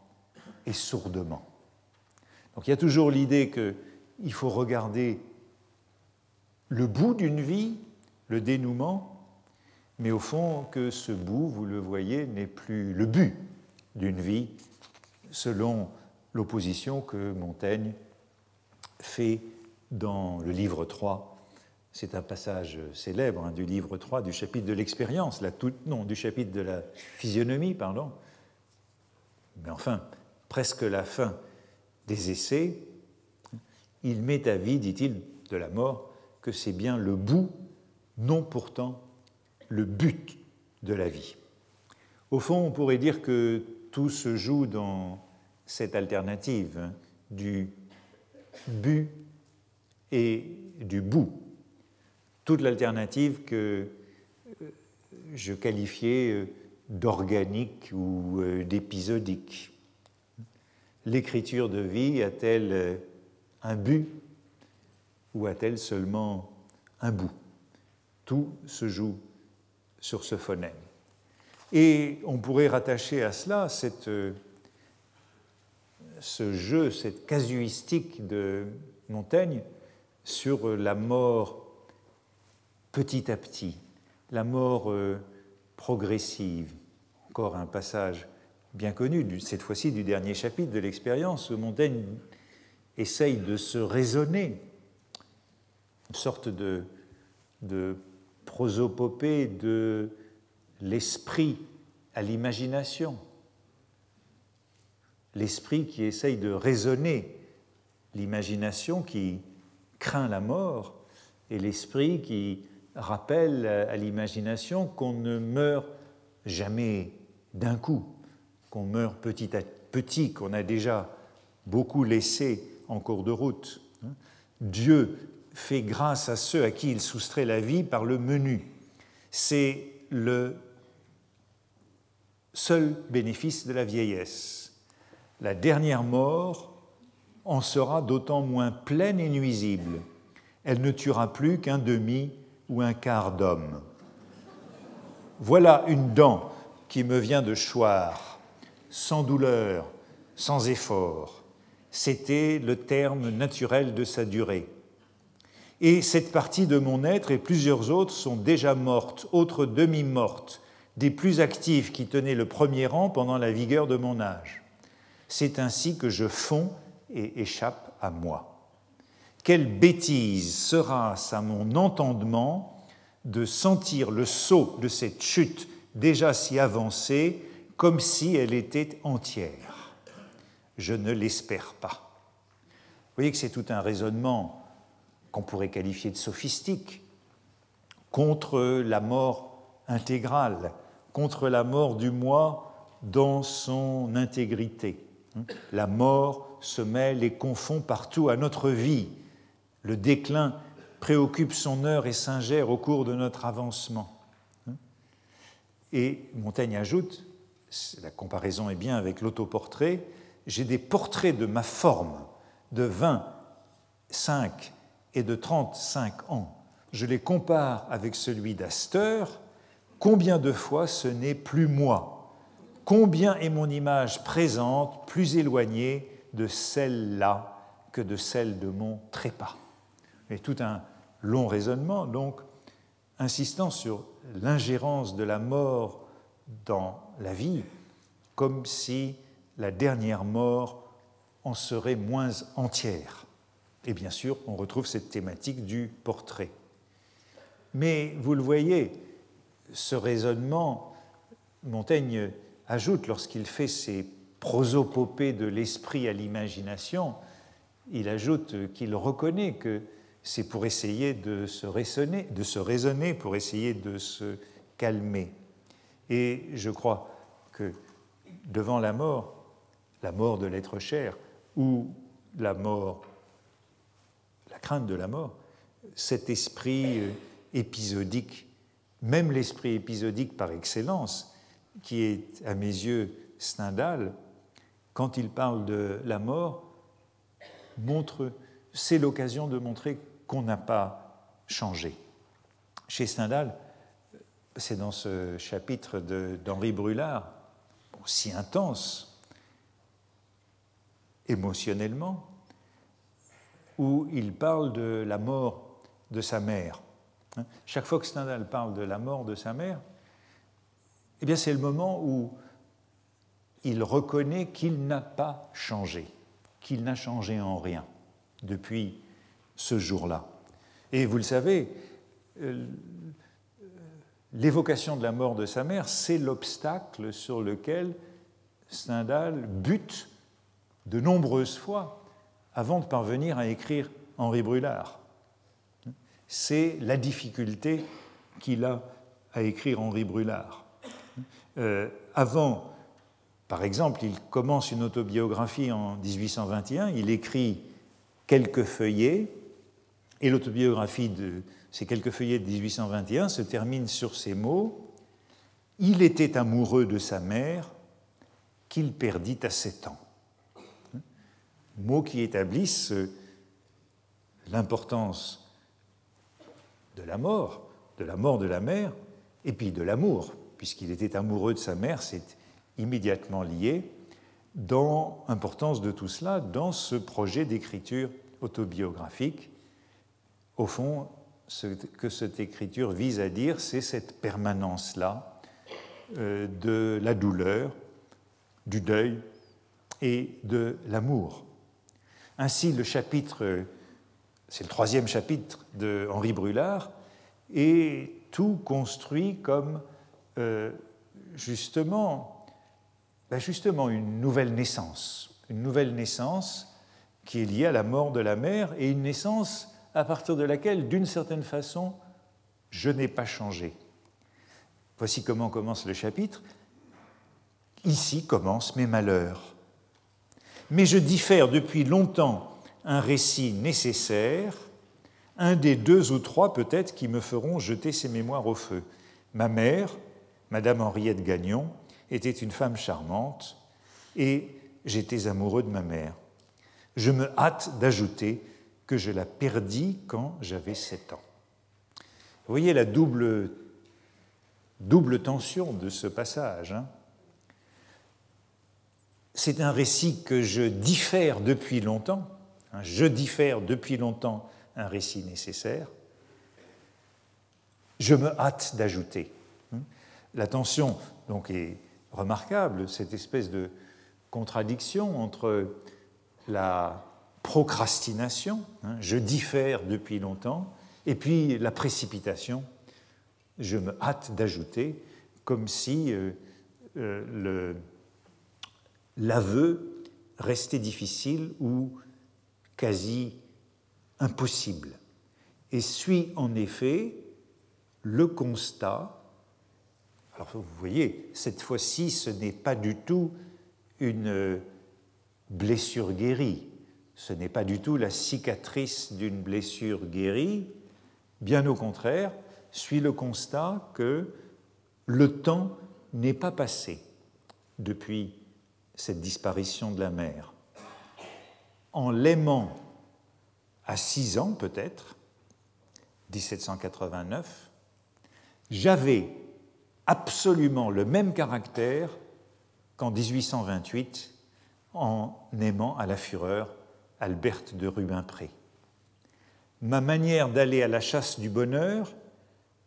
et sourdement. Donc il y a toujours l'idée qu'il faut regarder le bout d'une vie, le dénouement, mais au fond que ce bout, vous le voyez, n'est plus le but d'une vie, selon l'opposition que Montaigne fait dans le livre 3. C'est un passage célèbre hein, du livre 3, du chapitre de l'expérience, non, du chapitre de la physionomie, pardon. Mais enfin, presque la fin des essais, il met à vie, dit-il, de la mort, que c'est bien le bout, non pourtant le but de la vie. Au fond, on pourrait dire que tout se joue dans cette alternative hein, du but et du bout. Toute l'alternative que euh, je qualifiais euh, d'organique ou euh, d'épisodique. L'écriture de vie a-t-elle un but ou a-t-elle seulement un bout? Tout se joue sur ce phonème. Et on pourrait rattacher à cela cette, ce jeu, cette casuistique de Montaigne sur la mort petit à petit, la mort euh, progressive. Encore un passage bien connu, cette fois-ci du dernier chapitre de l'expérience, où Montaigne essaye de se raisonner, une sorte de, de prosopopée de l'esprit à l'imagination, l'esprit qui essaye de raisonner l'imagination qui craint la mort et l'esprit qui rappelle à l'imagination qu'on ne meurt jamais d'un coup, qu'on meurt petit à petit, qu'on a déjà beaucoup laissé en cours de route. Dieu fait grâce à ceux à qui il soustrait la vie par le menu. C'est le seul bénéfice de la vieillesse. La dernière mort en sera d'autant moins pleine et nuisible. Elle ne tuera plus qu'un demi ou un quart d'homme. Voilà une dent qui me vient de choir, sans douleur, sans effort. C'était le terme naturel de sa durée. Et cette partie de mon être et plusieurs autres sont déjà mortes, autres demi-mortes, des plus actives qui tenaient le premier rang pendant la vigueur de mon âge. C'est ainsi que je fonds et échappe à moi. Quelle bêtise sera-ce à mon entendement de sentir le saut de cette chute déjà si avancée comme si elle était entière? Je ne l'espère pas. Vous voyez que c'est tout un raisonnement qu'on pourrait qualifier de sophistique contre la mort intégrale, contre la mort du moi dans son intégrité. La mort se mêle et confond partout à notre vie. Le déclin préoccupe son heure et s'ingère au cours de notre avancement. Et Montaigne ajoute, la comparaison est bien avec l'autoportrait, j'ai des portraits de ma forme de 25 et de 35 ans. Je les compare avec celui d'Asteur. Combien de fois ce n'est plus moi? Combien est mon image présente, plus éloignée de celle-là que de celle de mon trépas? Mais tout un long raisonnement, donc, insistant sur l'ingérence de la mort dans la vie, comme si la dernière mort en serait moins entière. Et bien sûr, on retrouve cette thématique du portrait. Mais vous le voyez, ce raisonnement, Montaigne ajoute lorsqu'il fait ses prosopopées de l'esprit à l'imagination, il ajoute qu'il reconnaît que c'est pour essayer de se, raisonner, de se raisonner, pour essayer de se calmer. Et je crois que devant la mort, la mort de l'être cher, ou la mort, crainte de la mort, cet esprit euh, épisodique, même l'esprit épisodique par excellence, qui est, à mes yeux, Stendhal, quand il parle de la mort, montre, c'est l'occasion de montrer qu'on n'a pas changé. Chez Stendhal, c'est dans ce chapitre d'Henri Brulard, aussi intense émotionnellement, où il parle de la mort de sa mère. Hein, chaque fois que Stendhal parle de la mort de sa mère, eh bien c'est le moment où il reconnaît qu'il n'a pas changé, qu'il n'a changé en rien depuis ce jour-là. Et vous le savez, euh, l'évocation de la mort de sa mère, c'est l'obstacle sur lequel Stendhal bute de nombreuses fois avant de parvenir à écrire Henri Brulard. C'est la difficulté qu'il a à écrire Henri Brulard. Euh, avant, par exemple, il commence une autobiographie en 1821, il écrit quelques feuillets, et l'autobiographie de ces quelques feuillets de 1821 se termine sur ces mots Il était amoureux de sa mère qu'il perdit à sept ans. Mots qui établissent l'importance de la mort, de la mort de la mère, et puis de l'amour, puisqu'il était amoureux de sa mère, c'est immédiatement lié, dans l'importance de tout cela dans ce projet d'écriture autobiographique. Au fond, ce que cette écriture vise à dire, c'est cette permanence-là euh, de la douleur, du deuil et de l'amour. Ainsi, le chapitre, c'est le troisième chapitre de Henri Brulard, est tout construit comme euh, ben justement une nouvelle naissance, une nouvelle naissance qui est liée à la mort de la mère et une naissance à partir de laquelle, d'une certaine façon, je n'ai pas changé. Voici comment commence le chapitre. Ici commencent mes malheurs. Mais je diffère depuis longtemps un récit nécessaire, un des deux ou trois peut-être qui me feront jeter ces mémoires au feu. Ma mère, Madame Henriette Gagnon, était une femme charmante et j'étais amoureux de ma mère. Je me hâte d'ajouter que je la perdis quand j'avais sept ans. Vous voyez la double, tension de ce passage. Hein. C'est un récit que je diffère depuis longtemps. Hein. je diffère depuis longtemps un récit nécessaire. Je me hâte d'ajouter. Hein. La tension donc est remarquable, cette espèce de contradiction entre la procrastination, hein, je diffère depuis longtemps, et puis la précipitation, je me hâte d'ajouter, comme si euh, euh, l'aveu restait difficile ou quasi impossible. Et suit en effet le constat, alors vous voyez, cette fois-ci, ce n'est pas du tout une blessure guérie, ce n'est pas du tout la cicatrice d'une blessure guérie, bien au contraire, suit le constat que le temps n'est pas passé. Depuis cette disparition de la mère. En l'aimant à six ans peut-être, 1789, j'avais absolument le même caractère qu'en 1828 en aimant à la fureur Alberte de Rubempré. Ma manière d'aller à la chasse du bonheur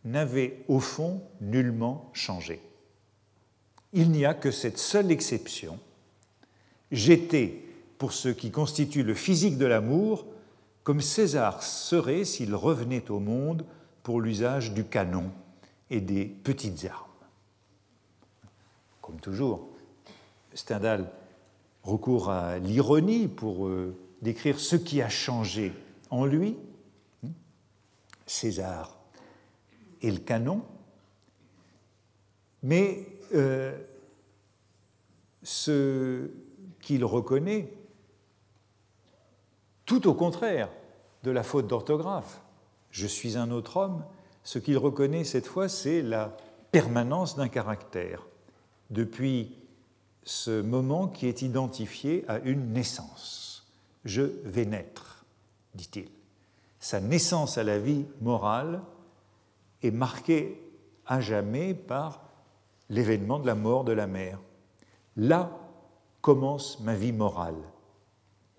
n'avait au fond nullement changé. Il n'y a que cette seule exception. J'étais, pour ce qui constitue le physique de l'amour, comme César serait s'il revenait au monde pour l'usage du canon et des petites armes. Comme toujours, Stendhal recourt à l'ironie pour euh, décrire ce qui a changé en lui, César et le canon, mais euh, ce qu'il reconnaît, tout au contraire de la faute d'orthographe, je suis un autre homme, ce qu'il reconnaît cette fois, c'est la permanence d'un caractère. depuis ce moment qui est identifié à une naissance. Je vais naître, dit-il. Sa naissance à la vie morale est marquée à jamais par l'événement de la mort de la mère. Commence ma vie morale,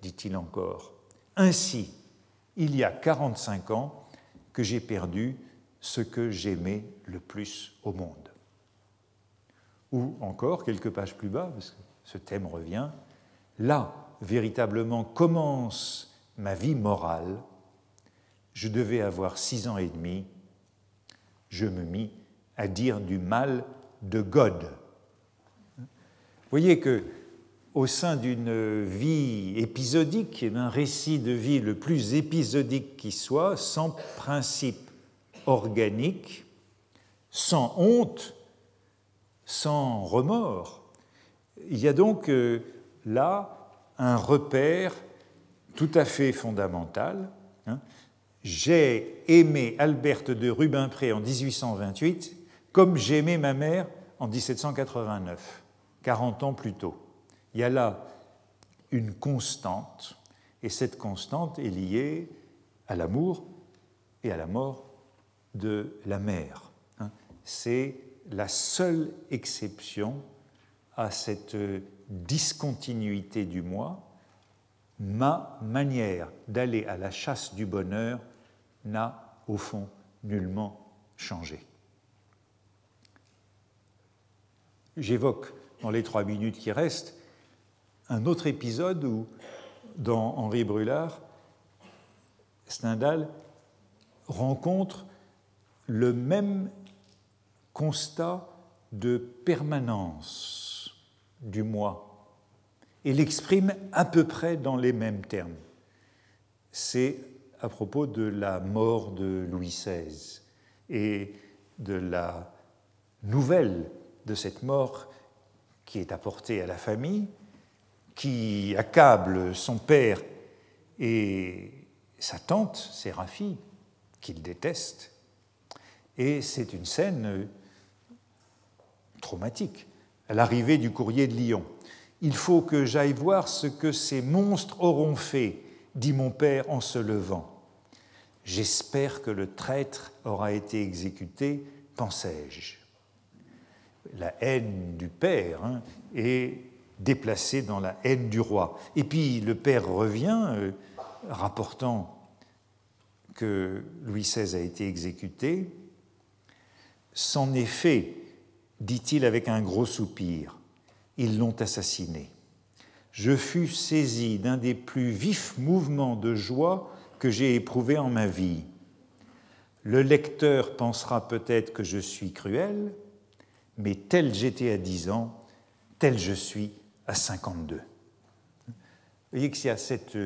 dit-il encore. Ainsi, il y a 45 ans que j'ai perdu ce que j'aimais le plus au monde. Ou encore, quelques pages plus bas, parce que ce thème revient, là, véritablement, commence ma vie morale. Je devais avoir six ans et demi. Je me mis à dire du mal de God. Voyez que au sein d'une vie épisodique, d'un récit de vie le plus épisodique qui soit, sans principe organique, sans honte, sans remords, il y a donc euh, là un repère tout à fait fondamental. Hein. J'ai aimé Alberte de Rubempré en 1828 comme j'ai aimé ma mère en 1789, 40 ans plus tôt. Il y a là une constante, et cette constante est liée à l'amour et à la mort de la mère. Hein. C'est la seule exception à cette discontinuité du moi. Ma manière d'aller à la chasse du bonheur n'a au fond nullement changé. J'évoque dans les trois minutes qui restent un autre épisode où, dans Henri Brulard, Stendhal rencontre le même constat de permanence du moi et l'exprime à peu près dans les mêmes termes. C'est à propos de la mort de Louis XVI et de la nouvelle de cette mort qui est apportée à la famille, qui accable son père et sa tante, Séraphie, qu'il déteste. Et c'est une scène traumatique, à l'arrivée du courrier de Lyon. Il faut que j'aille voir ce que ces monstres auront fait, dit mon père en se levant. J'espère que le traître aura été exécuté, pensai-je. La haine du père hein, est déplacé dans la haine du roi. Et puis le père revient, euh, rapportant que Louis XVI a été exécuté. C'en est fait, dit-il avec un gros soupir. Ils l'ont assassiné. Je fus saisi d'un des plus vifs mouvements de joie que j'ai éprouvé en ma vie. Le lecteur pensera peut-être que je suis cruel, mais tel j'étais à dix ans, tel je suis à 52. Vous voyez qu'il y a cette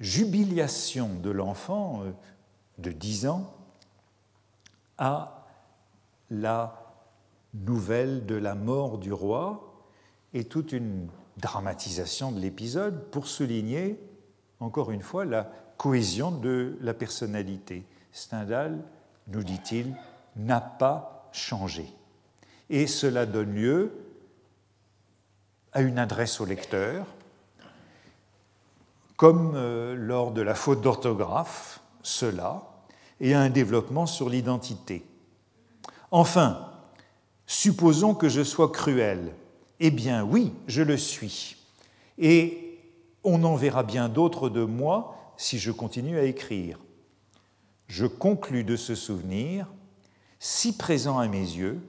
jubilation de l'enfant euh, de 10 ans à la nouvelle de la mort du roi et toute une dramatisation de l'épisode pour souligner, encore une fois, la cohésion de la personnalité. Stendhal, nous dit-il, n'a pas changé. Et cela donne lieu à une adresse au lecteur, comme euh, lors de la faute d'orthographe, cela, et à un développement sur l'identité. Enfin, supposons que je sois cruel. Eh bien oui, je le suis. Et on en verra bien d'autres de moi si je continue à écrire. Je conclus de ce souvenir, si présent à mes yeux,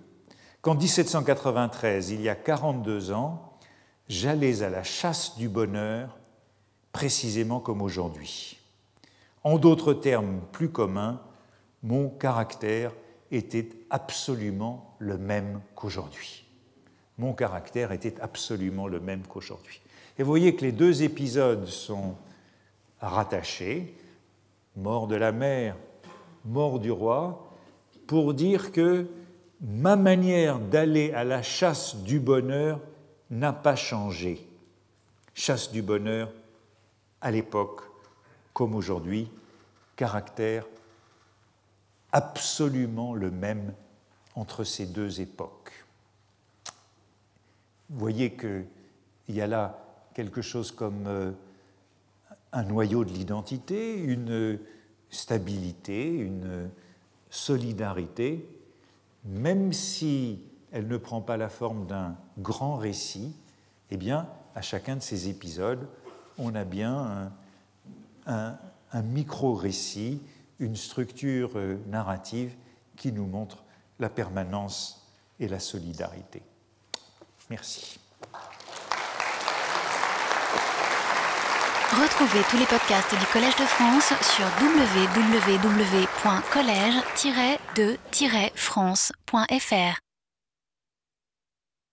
qu'en 1793, il y a 42 ans, j'allais à la chasse du bonheur précisément comme aujourd'hui. En d'autres termes plus communs, mon caractère était absolument le même qu'aujourd'hui. Mon caractère était absolument le même qu'aujourd'hui. Et vous voyez que les deux épisodes sont rattachés, mort de la mère, mort du roi, pour dire que ma manière d'aller à la chasse du bonheur n'a pas changé. Chasse du bonheur, à l'époque comme aujourd'hui, caractère absolument le même entre ces deux époques. Vous voyez qu'il y a là quelque chose comme euh, un noyau de l'identité, une stabilité, une solidarité, même si elle ne prend pas la forme d'un grand récit, eh bien, à chacun de ces épisodes, on a bien un, micro-récit, une structure euh, narrative qui nous montre la permanence et la solidarité. Merci. Retrouvez tous les podcasts du Collège de France sur www.collège-de-france.fr.